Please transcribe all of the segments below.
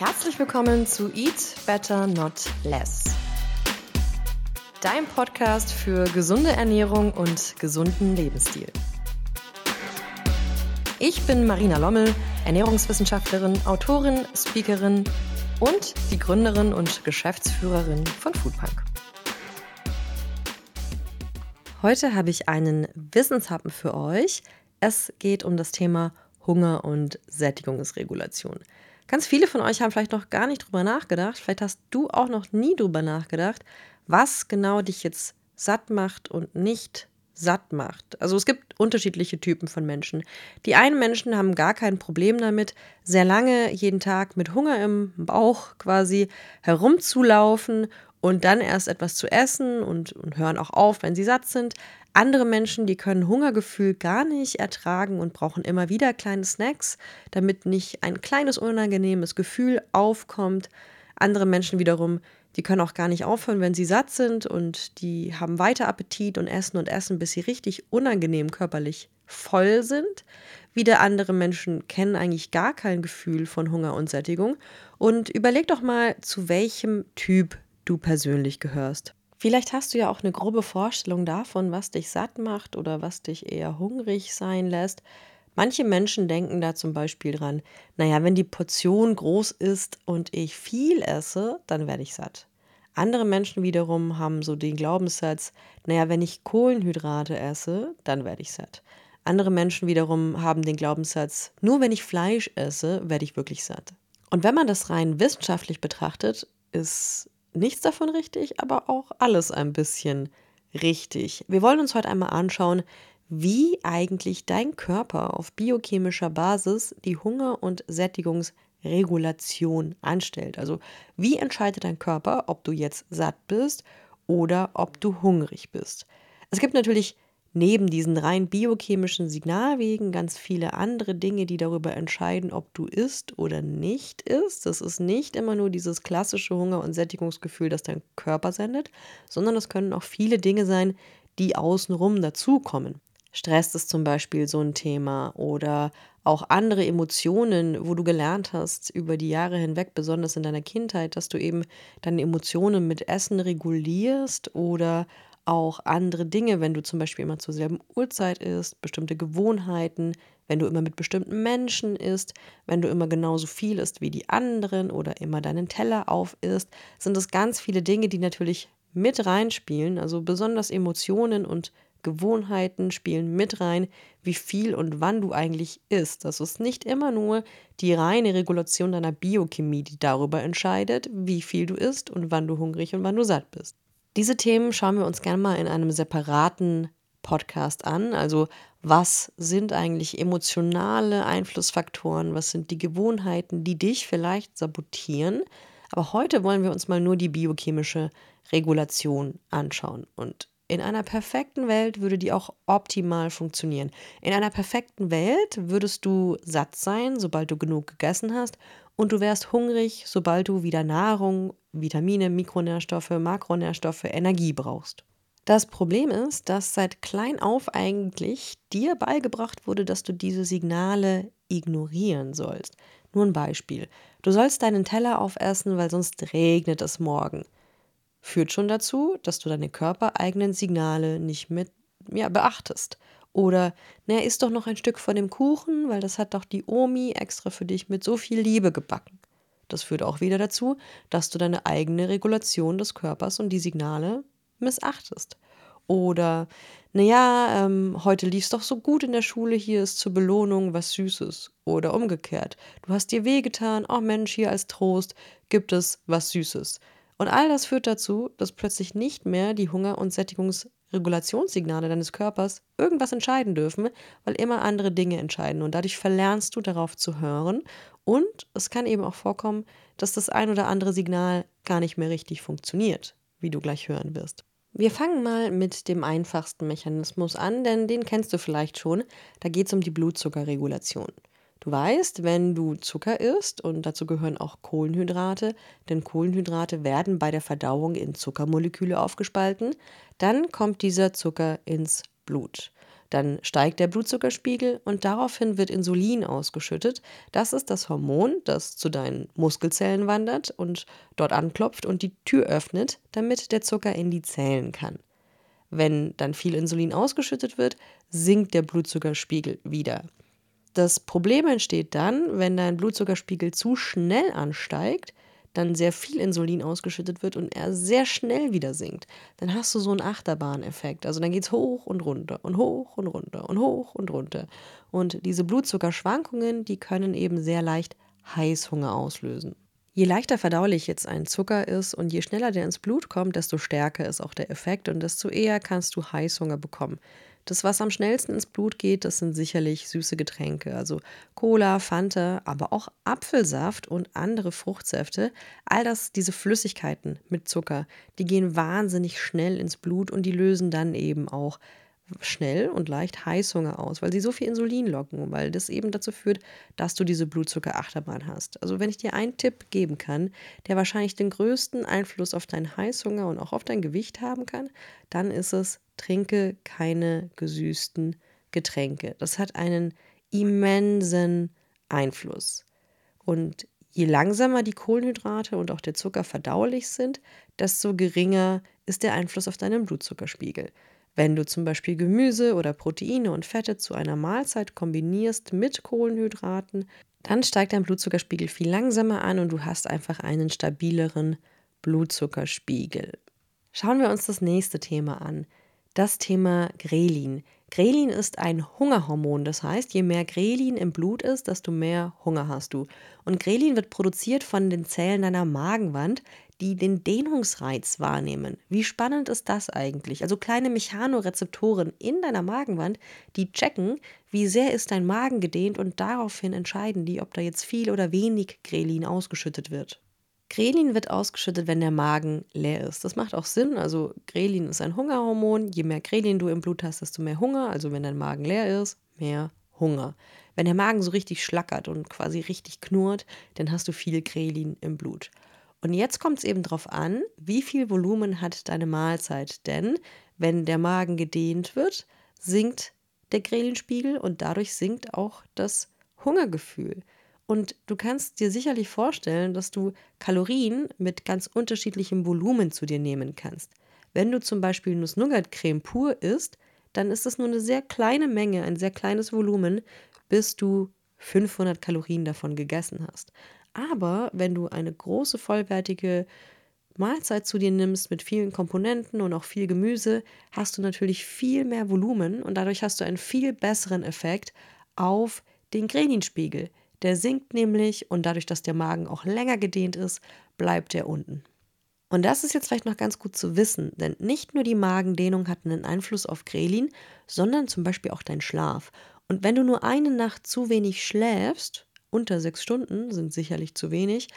Herzlich willkommen zu Eat Better Not Less. Dein Podcast für gesunde Ernährung und gesunden Lebensstil. Ich bin Marina Lommel, Ernährungswissenschaftlerin, Autorin, Speakerin und die Gründerin und Geschäftsführerin von Foodpunk. Heute habe ich einen Wissenshappen für euch. Es geht um das Thema Hunger und Sättigungsregulation. Ganz viele von euch haben vielleicht noch gar nicht drüber nachgedacht. Vielleicht hast du auch noch nie drüber nachgedacht, was genau dich jetzt satt macht und nicht satt macht. Also es gibt unterschiedliche Typen von Menschen. Die einen Menschen haben gar kein Problem damit, sehr lange jeden Tag mit Hunger im Bauch quasi herumzulaufen und dann erst etwas zu essen und, und hören auch auf, wenn sie satt sind. Andere Menschen, die können Hungergefühl gar nicht ertragen und brauchen immer wieder kleine Snacks, damit nicht ein kleines unangenehmes Gefühl aufkommt. Andere Menschen wiederum, die können auch gar nicht aufhören, wenn sie satt sind und die haben weiter Appetit und essen und essen, bis sie richtig unangenehm körperlich voll sind. Wieder andere Menschen kennen eigentlich gar kein Gefühl von Hunger und Sättigung. Und überleg doch mal, zu welchem Typ du persönlich gehörst. Vielleicht hast du ja auch eine grobe Vorstellung davon, was dich satt macht oder was dich eher hungrig sein lässt. Manche Menschen denken da zum Beispiel dran, naja, wenn die Portion groß ist und ich viel esse, dann werde ich satt. Andere Menschen wiederum haben so den Glaubenssatz, naja, wenn ich Kohlenhydrate esse, dann werde ich satt. Andere Menschen wiederum haben den Glaubenssatz, nur wenn ich Fleisch esse, werde ich wirklich satt. Und wenn man das rein wissenschaftlich betrachtet, ist nichts davon richtig, aber auch alles ein bisschen richtig. Wir wollen uns heute einmal anschauen, wie eigentlich dein Körper auf biochemischer Basis die Hunger- und Sättigungsregulation anstellt. Also wie entscheidet dein Körper, ob du jetzt satt bist oder ob du hungrig bist. Es gibt natürlich neben diesen rein biochemischen Signalwegen ganz viele andere Dinge, die darüber entscheiden, ob du isst oder nicht isst. Das ist nicht immer nur dieses klassische Hunger- und Sättigungsgefühl, das dein Körper sendet, sondern es können auch viele Dinge sein, die außenrum dazukommen. Stress ist zum Beispiel so ein Thema oder auch andere Emotionen, wo du gelernt hast über die Jahre hinweg, besonders in deiner Kindheit, dass du eben deine Emotionen mit Essen regulierst oder auch andere Dinge, wenn du zum Beispiel immer zur selben Uhrzeit isst, bestimmte Gewohnheiten, wenn du immer mit bestimmten Menschen isst, wenn du immer genauso viel isst wie die anderen oder immer deinen Teller auf isst, sind es ganz viele Dinge, die natürlich mit reinspielen. Also besonders Emotionen und Gewohnheiten spielen mit rein, wie viel und wann du eigentlich isst. Das ist nicht immer nur die reine Regulation deiner Biochemie, die darüber entscheidet, wie viel du isst und wann du hungrig und wann du satt bist. Diese Themen schauen wir uns gerne mal in einem separaten Podcast an. Also was sind eigentlich emotionale Einflussfaktoren? Was sind die Gewohnheiten, die dich vielleicht sabotieren? Aber heute wollen wir uns mal nur die biochemische Regulation anschauen. Und in einer perfekten Welt würde die auch optimal funktionieren. In einer perfekten Welt würdest du satt sein, sobald du genug gegessen hast, und du wärst hungrig, sobald du wieder Nahrung, Vitamine, Mikronährstoffe, Makronährstoffe, Energie brauchst. Das Problem ist, dass seit klein auf eigentlich dir beigebracht wurde, dass du diese Signale ignorieren sollst. Nur ein Beispiel. Du sollst deinen Teller aufessen, weil sonst regnet es morgen führt schon dazu, dass du deine körpereigenen Signale nicht mit ja, beachtest. Oder, naja, isst doch noch ein Stück von dem Kuchen, weil das hat doch die Omi extra für dich mit so viel Liebe gebacken. Das führt auch wieder dazu, dass du deine eigene Regulation des Körpers und die Signale missachtest. Oder, naja, ähm, heute lief es doch so gut in der Schule, hier ist zur Belohnung was Süßes. Oder umgekehrt, du hast dir wehgetan, oh Mensch, hier als Trost gibt es was Süßes. Und all das führt dazu, dass plötzlich nicht mehr die Hunger- und Sättigungsregulationssignale deines Körpers irgendwas entscheiden dürfen, weil immer andere Dinge entscheiden. Und dadurch verlernst du darauf zu hören. Und es kann eben auch vorkommen, dass das ein oder andere Signal gar nicht mehr richtig funktioniert, wie du gleich hören wirst. Wir fangen mal mit dem einfachsten Mechanismus an, denn den kennst du vielleicht schon. Da geht es um die Blutzuckerregulation. Du weißt, wenn du Zucker isst, und dazu gehören auch Kohlenhydrate, denn Kohlenhydrate werden bei der Verdauung in Zuckermoleküle aufgespalten, dann kommt dieser Zucker ins Blut. Dann steigt der Blutzuckerspiegel und daraufhin wird Insulin ausgeschüttet. Das ist das Hormon, das zu deinen Muskelzellen wandert und dort anklopft und die Tür öffnet, damit der Zucker in die Zellen kann. Wenn dann viel Insulin ausgeschüttet wird, sinkt der Blutzuckerspiegel wieder. Das Problem entsteht dann, wenn dein Blutzuckerspiegel zu schnell ansteigt, dann sehr viel Insulin ausgeschüttet wird und er sehr schnell wieder sinkt. Dann hast du so einen Achterbahneffekt. Also dann geht es hoch und runter und hoch und runter und hoch und runter. Und diese Blutzuckerschwankungen, die können eben sehr leicht Heißhunger auslösen. Je leichter verdaulich jetzt ein Zucker ist und je schneller der ins Blut kommt, desto stärker ist auch der Effekt und desto eher kannst du Heißhunger bekommen. Das, was am schnellsten ins Blut geht, das sind sicherlich süße Getränke, also Cola, Fanta, aber auch Apfelsaft und andere Fruchtsäfte. All das, diese Flüssigkeiten mit Zucker, die gehen wahnsinnig schnell ins Blut und die lösen dann eben auch schnell und leicht Heißhunger aus, weil sie so viel Insulin locken, weil das eben dazu führt, dass du diese Blutzuckerachterbahn hast. Also wenn ich dir einen Tipp geben kann, der wahrscheinlich den größten Einfluss auf deinen Heißhunger und auch auf dein Gewicht haben kann, dann ist es, trinke keine gesüßten Getränke. Das hat einen immensen Einfluss. Und je langsamer die Kohlenhydrate und auch der Zucker verdaulich sind, desto geringer ist der Einfluss auf deinen Blutzuckerspiegel. Wenn du zum Beispiel Gemüse oder Proteine und Fette zu einer Mahlzeit kombinierst mit Kohlenhydraten, dann steigt dein Blutzuckerspiegel viel langsamer an und du hast einfach einen stabileren Blutzuckerspiegel. Schauen wir uns das nächste Thema an. Das Thema Grelin. Grelin ist ein Hungerhormon, das heißt, je mehr Grelin im Blut ist, desto mehr Hunger hast du. Und Grelin wird produziert von den Zellen deiner Magenwand, die den Dehnungsreiz wahrnehmen. Wie spannend ist das eigentlich? Also kleine Mechanorezeptoren in deiner Magenwand, die checken, wie sehr ist dein Magen gedehnt und daraufhin entscheiden die, ob da jetzt viel oder wenig Grelin ausgeschüttet wird. Grelin wird ausgeschüttet, wenn der Magen leer ist. Das macht auch Sinn. Also Grelin ist ein Hungerhormon. Je mehr Grelin du im Blut hast, desto mehr Hunger. Also wenn dein Magen leer ist, mehr Hunger. Wenn der Magen so richtig schlackert und quasi richtig knurrt, dann hast du viel Grelin im Blut. Und jetzt kommt es eben darauf an, wie viel Volumen hat deine Mahlzeit. Denn wenn der Magen gedehnt wird, sinkt der Grelinspiegel und dadurch sinkt auch das Hungergefühl. Und du kannst dir sicherlich vorstellen, dass du Kalorien mit ganz unterschiedlichem Volumen zu dir nehmen kannst. Wenn du zum Beispiel Nuss-Nougat-Creme pur isst, dann ist das nur eine sehr kleine Menge, ein sehr kleines Volumen, bis du 500 Kalorien davon gegessen hast. Aber wenn du eine große, vollwertige Mahlzeit zu dir nimmst mit vielen Komponenten und auch viel Gemüse, hast du natürlich viel mehr Volumen und dadurch hast du einen viel besseren Effekt auf den Greninspiegel. Der sinkt nämlich und dadurch, dass der Magen auch länger gedehnt ist, bleibt er unten. Und das ist jetzt vielleicht noch ganz gut zu wissen, denn nicht nur die Magendehnung hat einen Einfluss auf Grelin, sondern zum Beispiel auch dein Schlaf. Und wenn du nur eine Nacht zu wenig schläfst, unter sechs Stunden sind sicherlich zu wenig,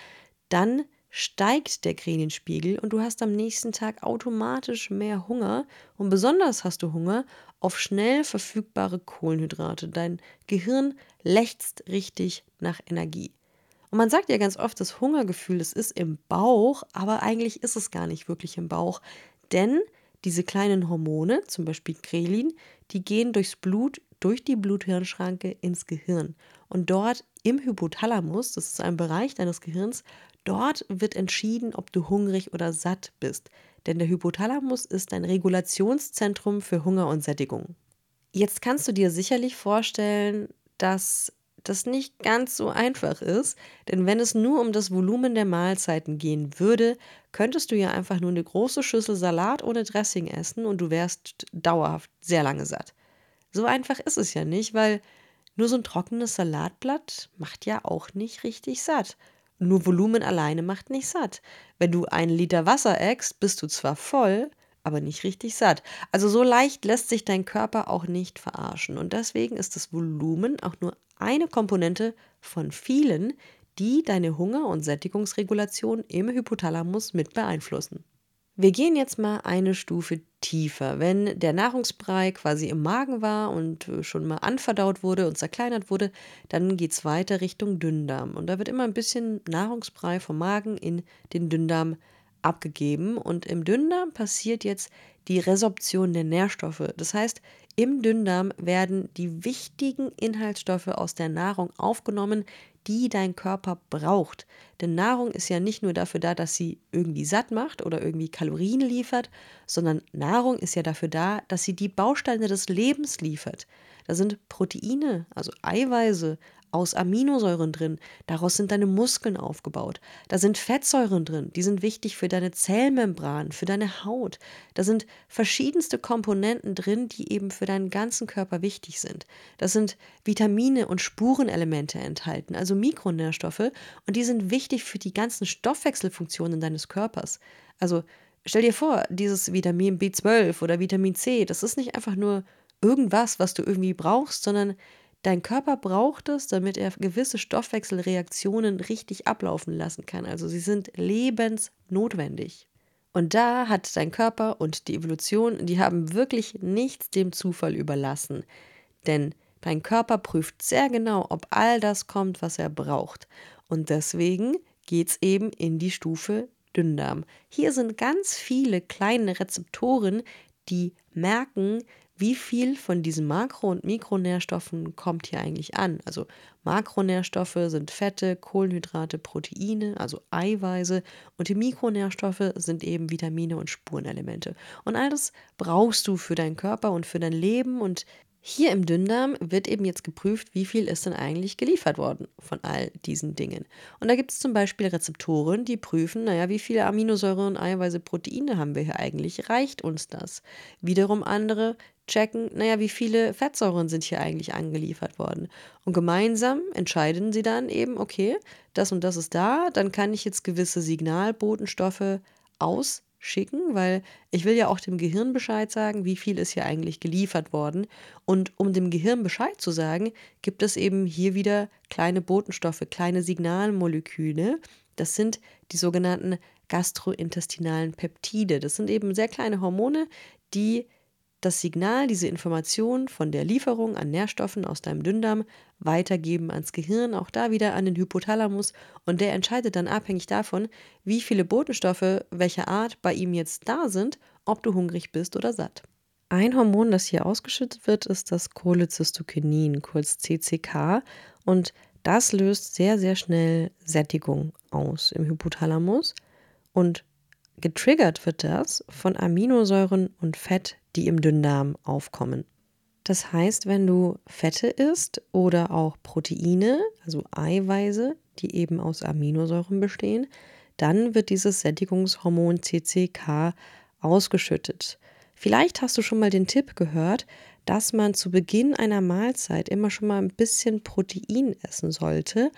dann steigt der Greninspiegel und du hast am nächsten Tag automatisch mehr Hunger und besonders hast du Hunger auf schnell verfügbare Kohlenhydrate. Dein Gehirn lechzt richtig nach Energie. Und man sagt ja ganz oft, das Hungergefühl, das ist im Bauch, aber eigentlich ist es gar nicht wirklich im Bauch, denn diese kleinen Hormone, zum Beispiel Grelin, die gehen durchs Blut, durch die Bluthirnschranke ins Gehirn. Und dort im Hypothalamus, das ist ein Bereich deines Gehirns, Dort wird entschieden, ob du hungrig oder satt bist, denn der Hypothalamus ist ein Regulationszentrum für Hunger und Sättigung. Jetzt kannst du dir sicherlich vorstellen, dass das nicht ganz so einfach ist, denn wenn es nur um das Volumen der Mahlzeiten gehen würde, könntest du ja einfach nur eine große Schüssel Salat ohne Dressing essen und du wärst dauerhaft sehr lange satt. So einfach ist es ja nicht, weil nur so ein trockenes Salatblatt macht ja auch nicht richtig satt. Nur Volumen alleine macht nicht satt. Wenn du einen Liter Wasser eckst, bist du zwar voll, aber nicht richtig satt. Also so leicht lässt sich dein Körper auch nicht verarschen. Und deswegen ist das Volumen auch nur eine Komponente von vielen, die deine Hunger- und Sättigungsregulation im Hypothalamus mit beeinflussen. Wir gehen jetzt mal eine Stufe tiefer. Wenn der Nahrungsbrei quasi im Magen war und äh, schon mal anverdaut wurde und zerkleinert wurde, dann geht es weiter Richtung Dünndarm. Und da wird immer ein bisschen Nahrungsbrei vom Magen in den Dünndarm abgegeben. Und im Dünndarm passiert jetzt die Resorption der Nährstoffe. Das heißt, im Dünndarm werden die wichtigen Inhaltsstoffe aus der Nahrung aufgenommen, die dein Körper braucht. Denn Nahrung ist ja nicht nur dafür da, dass sie irgendwie satt macht oder irgendwie Kalorien liefert, sondern Nahrung ist ja dafür da, dass sie die Bausteine des Lebens liefert. Da sind Proteine, also Eiweiße, aus Aminosäuren drin. Daraus sind deine Muskeln aufgebaut. Da sind Fettsäuren drin, die sind wichtig für deine Zellmembran, für deine Haut. Da sind verschiedenste Komponenten drin, die eben für deinen ganzen Körper wichtig sind. Da sind Vitamine und Spurenelemente enthalten, also Mikronährstoffe, und die sind wichtig für die ganzen Stoffwechselfunktionen deines Körpers. Also stell dir vor, dieses Vitamin B12 oder Vitamin C, das ist nicht einfach nur irgendwas, was du irgendwie brauchst, sondern Dein Körper braucht es, damit er gewisse Stoffwechselreaktionen richtig ablaufen lassen kann. Also sie sind lebensnotwendig. Und da hat dein Körper und die Evolution, die haben wirklich nichts dem Zufall überlassen. Denn dein Körper prüft sehr genau, ob all das kommt, was er braucht. Und deswegen geht es eben in die Stufe Dünndarm. Hier sind ganz viele kleine Rezeptoren, die merken, wie viel von diesen Makro- und Mikronährstoffen kommt hier eigentlich an? Also Makronährstoffe sind Fette, Kohlenhydrate, Proteine, also Eiweiße und die Mikronährstoffe sind eben Vitamine und Spurenelemente. Und all das brauchst du für deinen Körper und für dein Leben und hier im Dünndarm wird eben jetzt geprüft, wie viel ist denn eigentlich geliefert worden von all diesen Dingen. Und da gibt es zum Beispiel Rezeptoren, die prüfen, naja, wie viele Aminosäuren, Eiweiße, Proteine haben wir hier eigentlich? Reicht uns das? Wiederum andere checken, naja, wie viele Fettsäuren sind hier eigentlich angeliefert worden. Und gemeinsam entscheiden sie dann eben, okay, das und das ist da, dann kann ich jetzt gewisse Signalbotenstoffe ausschicken, weil ich will ja auch dem Gehirn Bescheid sagen, wie viel ist hier eigentlich geliefert worden. Und um dem Gehirn Bescheid zu sagen, gibt es eben hier wieder kleine Botenstoffe, kleine Signalmoleküle. Das sind die sogenannten gastrointestinalen Peptide. Das sind eben sehr kleine Hormone, die das Signal, diese Information von der Lieferung an Nährstoffen aus deinem Dünndarm weitergeben ans Gehirn, auch da wieder an den Hypothalamus. Und der entscheidet dann abhängig davon, wie viele Botenstoffe welcher Art bei ihm jetzt da sind, ob du hungrig bist oder satt. Ein Hormon, das hier ausgeschüttet wird, ist das Cholecystokinin, kurz CCK und das löst sehr, sehr schnell Sättigung aus im Hypothalamus. Und getriggert wird das von Aminosäuren und Fett, die im Dünndarm aufkommen. Das heißt, wenn du Fette isst oder auch Proteine, also Eiweiße, die eben aus Aminosäuren bestehen, dann wird dieses Sättigungshormon CCK ausgeschüttet. Vielleicht hast du schon mal den Tipp gehört, dass man zu Beginn einer Mahlzeit immer schon mal ein bisschen Protein essen sollte,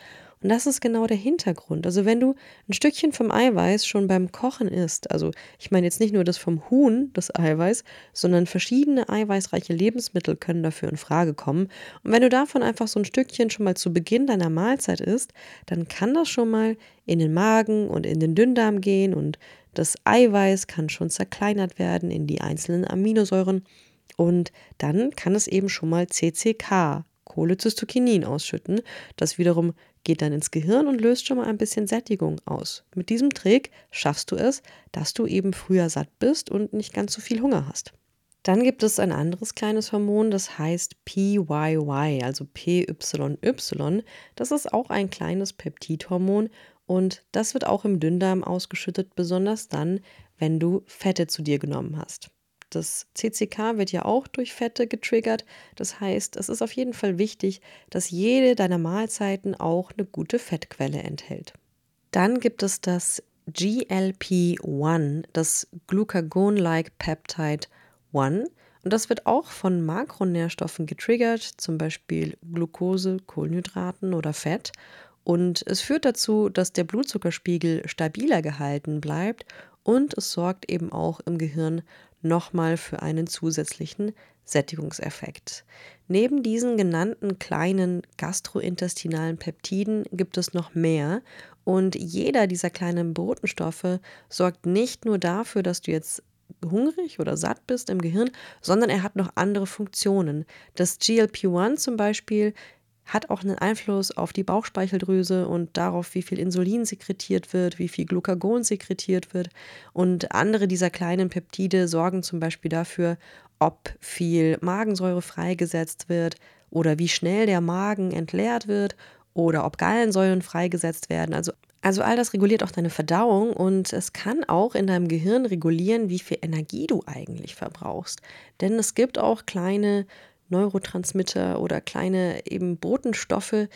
und das ist genau der Hintergrund. Also wenn du ein Stückchen vom Eiweiß schon beim Kochen isst, also ich meine jetzt nicht nur das vom Huhn, das Eiweiß, sondern verschiedene eiweißreiche Lebensmittel können dafür in Frage kommen. Und wenn du davon einfach so ein Stückchen schon mal zu Beginn deiner Mahlzeit isst, dann kann das schon mal in den Magen und in den Dünndarm gehen und das Eiweiß kann schon zerkleinert werden in die einzelnen Aminosäuren. Und dann kann es eben schon mal CCK, Cholecystokinin ausschütten, das wiederum geht dann ins Gehirn und löst schon mal ein bisschen Sättigung aus. Mit diesem Trick schaffst du es, dass du eben früher satt bist und nicht ganz so viel Hunger hast. Dann gibt es ein anderes kleines Hormon, das heißt PYY, also PYY. Das ist auch ein kleines Peptidhormon und das wird auch im Dünndarm ausgeschüttet, besonders dann, wenn du Fette zu dir genommen hast. Das CCK wird ja auch durch Fette getriggert. Das heißt, es ist auf jeden Fall wichtig, dass jede deiner Mahlzeiten auch eine gute Fettquelle enthält. Dann gibt es das GLP-1, das Glucagon-like Peptide 1. Und das wird auch von Makronährstoffen getriggert, zum Beispiel Glucose, Kohlenhydraten oder Fett. Und es führt dazu, dass der Blutzuckerspiegel stabiler gehalten bleibt und es sorgt eben auch im Gehirn nochmal für einen zusätzlichen Sättigungseffekt. Neben diesen genannten kleinen gastrointestinalen Peptiden gibt es noch mehr und jeder dieser kleinen Botenstoffe sorgt nicht nur dafür, dass du jetzt hungrig oder satt bist im Gehirn, sondern er hat noch andere Funktionen. Das GLP-1 zum Beispiel hat auch einen Einfluss auf die Bauchspeicheldrüse und darauf, wie viel Insulin sekretiert wird, wie viel Glucagon sekretiert wird. Und andere dieser kleinen Peptide sorgen zum Beispiel dafür, ob viel Magensäure freigesetzt wird oder wie schnell der Magen entleert wird oder ob Gallensäuren freigesetzt werden. Also, also all das reguliert auch deine Verdauung und es kann auch in deinem Gehirn regulieren, wie viel Energie du eigentlich verbrauchst. Denn es gibt auch kleine Neurotransmitter oder kleine eben Botenstoffe,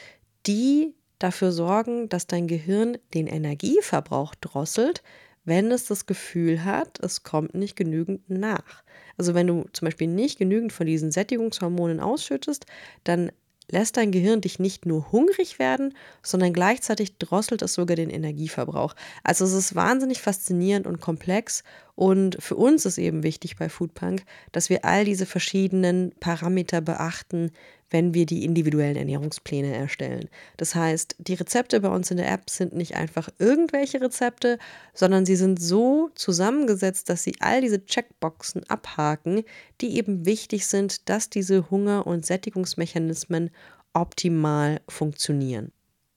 die dafür sorgen, dass dein Gehirn den Energieverbrauch drosselt, wenn es das Gefühl hat, es kommt nicht genügend nach. Also wenn du zum Beispiel nicht genügend von diesen Sättigungshormonen ausschüttest, dann lässt dein Gehirn dich nicht nur hungrig werden, sondern gleichzeitig drosselt es sogar den Energieverbrauch. Also es ist wahnsinnig faszinierend und komplex und für uns ist eben wichtig bei Foodpunk, dass wir all diese verschiedenen Parameter beachten, wenn wir die individuellen Ernährungspläne erstellen. Das heißt, die Rezepte bei uns in der App sind nicht einfach irgendwelche Rezepte, sondern sie sind so zusammengesetzt, dass sie all diese Checkboxen abhaken, die eben wichtig sind, dass diese Hunger- und Sättigungsmechanismen optimal funktionieren.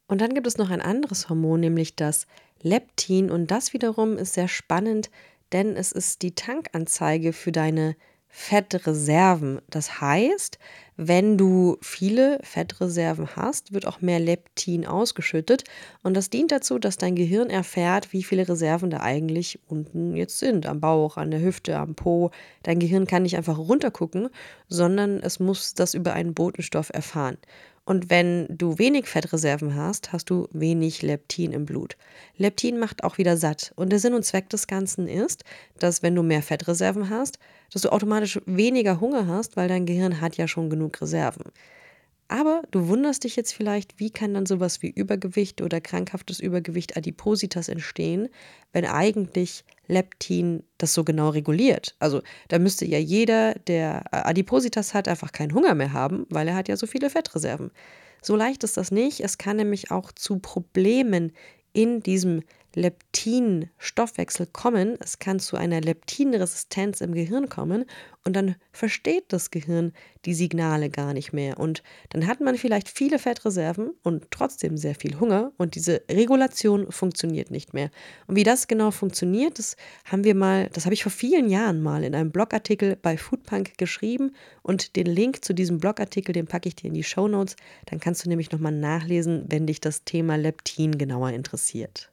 Und dann gibt es noch ein anderes Hormon, nämlich das Leptin. Und das wiederum ist sehr spannend, denn es ist die Tankanzeige für deine Fettreserven. Das heißt, wenn du viele Fettreserven hast, wird auch mehr Leptin ausgeschüttet und das dient dazu, dass dein Gehirn erfährt, wie viele Reserven da eigentlich unten jetzt sind, am Bauch, an der Hüfte, am Po. Dein Gehirn kann nicht einfach runtergucken, sondern es muss das über einen Botenstoff erfahren. Und wenn du wenig Fettreserven hast, hast du wenig Leptin im Blut. Leptin macht auch wieder satt. Und der Sinn und Zweck des Ganzen ist, dass wenn du mehr Fettreserven hast, dass du automatisch weniger Hunger hast, weil dein Gehirn hat ja schon genug Reserven. Aber du wunderst dich jetzt vielleicht, wie kann dann sowas wie Übergewicht oder krankhaftes Übergewicht Adipositas entstehen, wenn eigentlich Leptin das so genau reguliert. Also da müsste ja jeder, der Adipositas hat, einfach keinen Hunger mehr haben, weil er hat ja so viele Fettreserven. So leicht ist das nicht. Es kann nämlich auch zu Problemen in diesem Leptin-Stoffwechsel kommen. Es kann zu einer Leptinresistenz im Gehirn kommen und dann versteht das Gehirn die Signale gar nicht mehr. Und dann hat man vielleicht viele Fettreserven und trotzdem sehr viel Hunger und diese Regulation funktioniert nicht mehr. Und wie das genau funktioniert, das haben wir mal, das habe ich vor vielen Jahren mal in einem Blogartikel bei Foodpunk geschrieben und den Link zu diesem Blogartikel, den packe ich dir in die Show Notes. Dann kannst du nämlich nochmal nachlesen, wenn dich das Thema Leptin genauer interessiert.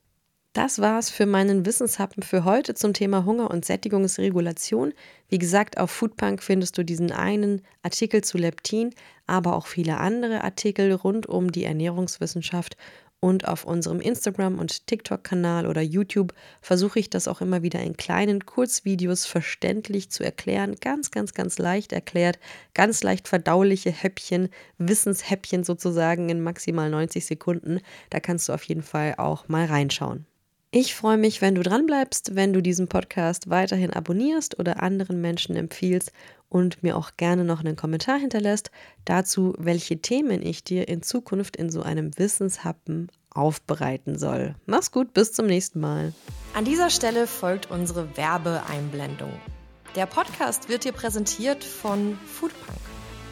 Das war's für meinen Wissenshappen für heute zum Thema Hunger und Sättigungsregulation. Wie gesagt, auf Foodpunk findest du diesen einen Artikel zu Leptin, aber auch viele andere Artikel rund um die Ernährungswissenschaft. Und auf unserem Instagram- und TikTok-Kanal oder YouTube versuche ich das auch immer wieder in kleinen Kurzvideos verständlich zu erklären. Ganz, ganz, ganz leicht erklärt. Ganz leicht verdauliche Häppchen, Wissenshäppchen sozusagen in maximal 90 Sekunden. Da kannst du auf jeden Fall auch mal reinschauen. Ich freue mich, wenn du dranbleibst, wenn du diesen Podcast weiterhin abonnierst oder anderen Menschen empfiehlst und mir auch gerne noch einen Kommentar hinterlässt dazu, welche Themen ich dir in Zukunft in so einem Wissenshappen aufbereiten soll. Mach's gut, bis zum nächsten Mal. An dieser Stelle folgt unsere Werbeeinblendung. Der Podcast wird dir präsentiert von Foodpunk.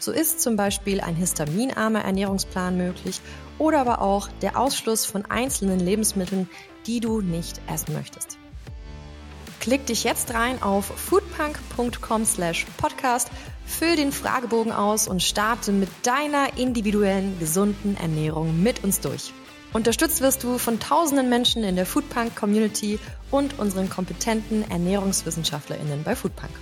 So ist zum Beispiel ein histaminarmer Ernährungsplan möglich oder aber auch der Ausschluss von einzelnen Lebensmitteln, die du nicht essen möchtest. Klick dich jetzt rein auf foodpunk.com/podcast, füll den Fragebogen aus und starte mit deiner individuellen gesunden Ernährung mit uns durch. Unterstützt wirst du von tausenden Menschen in der Foodpunk Community und unseren kompetenten Ernährungswissenschaftlerinnen bei Foodpunk.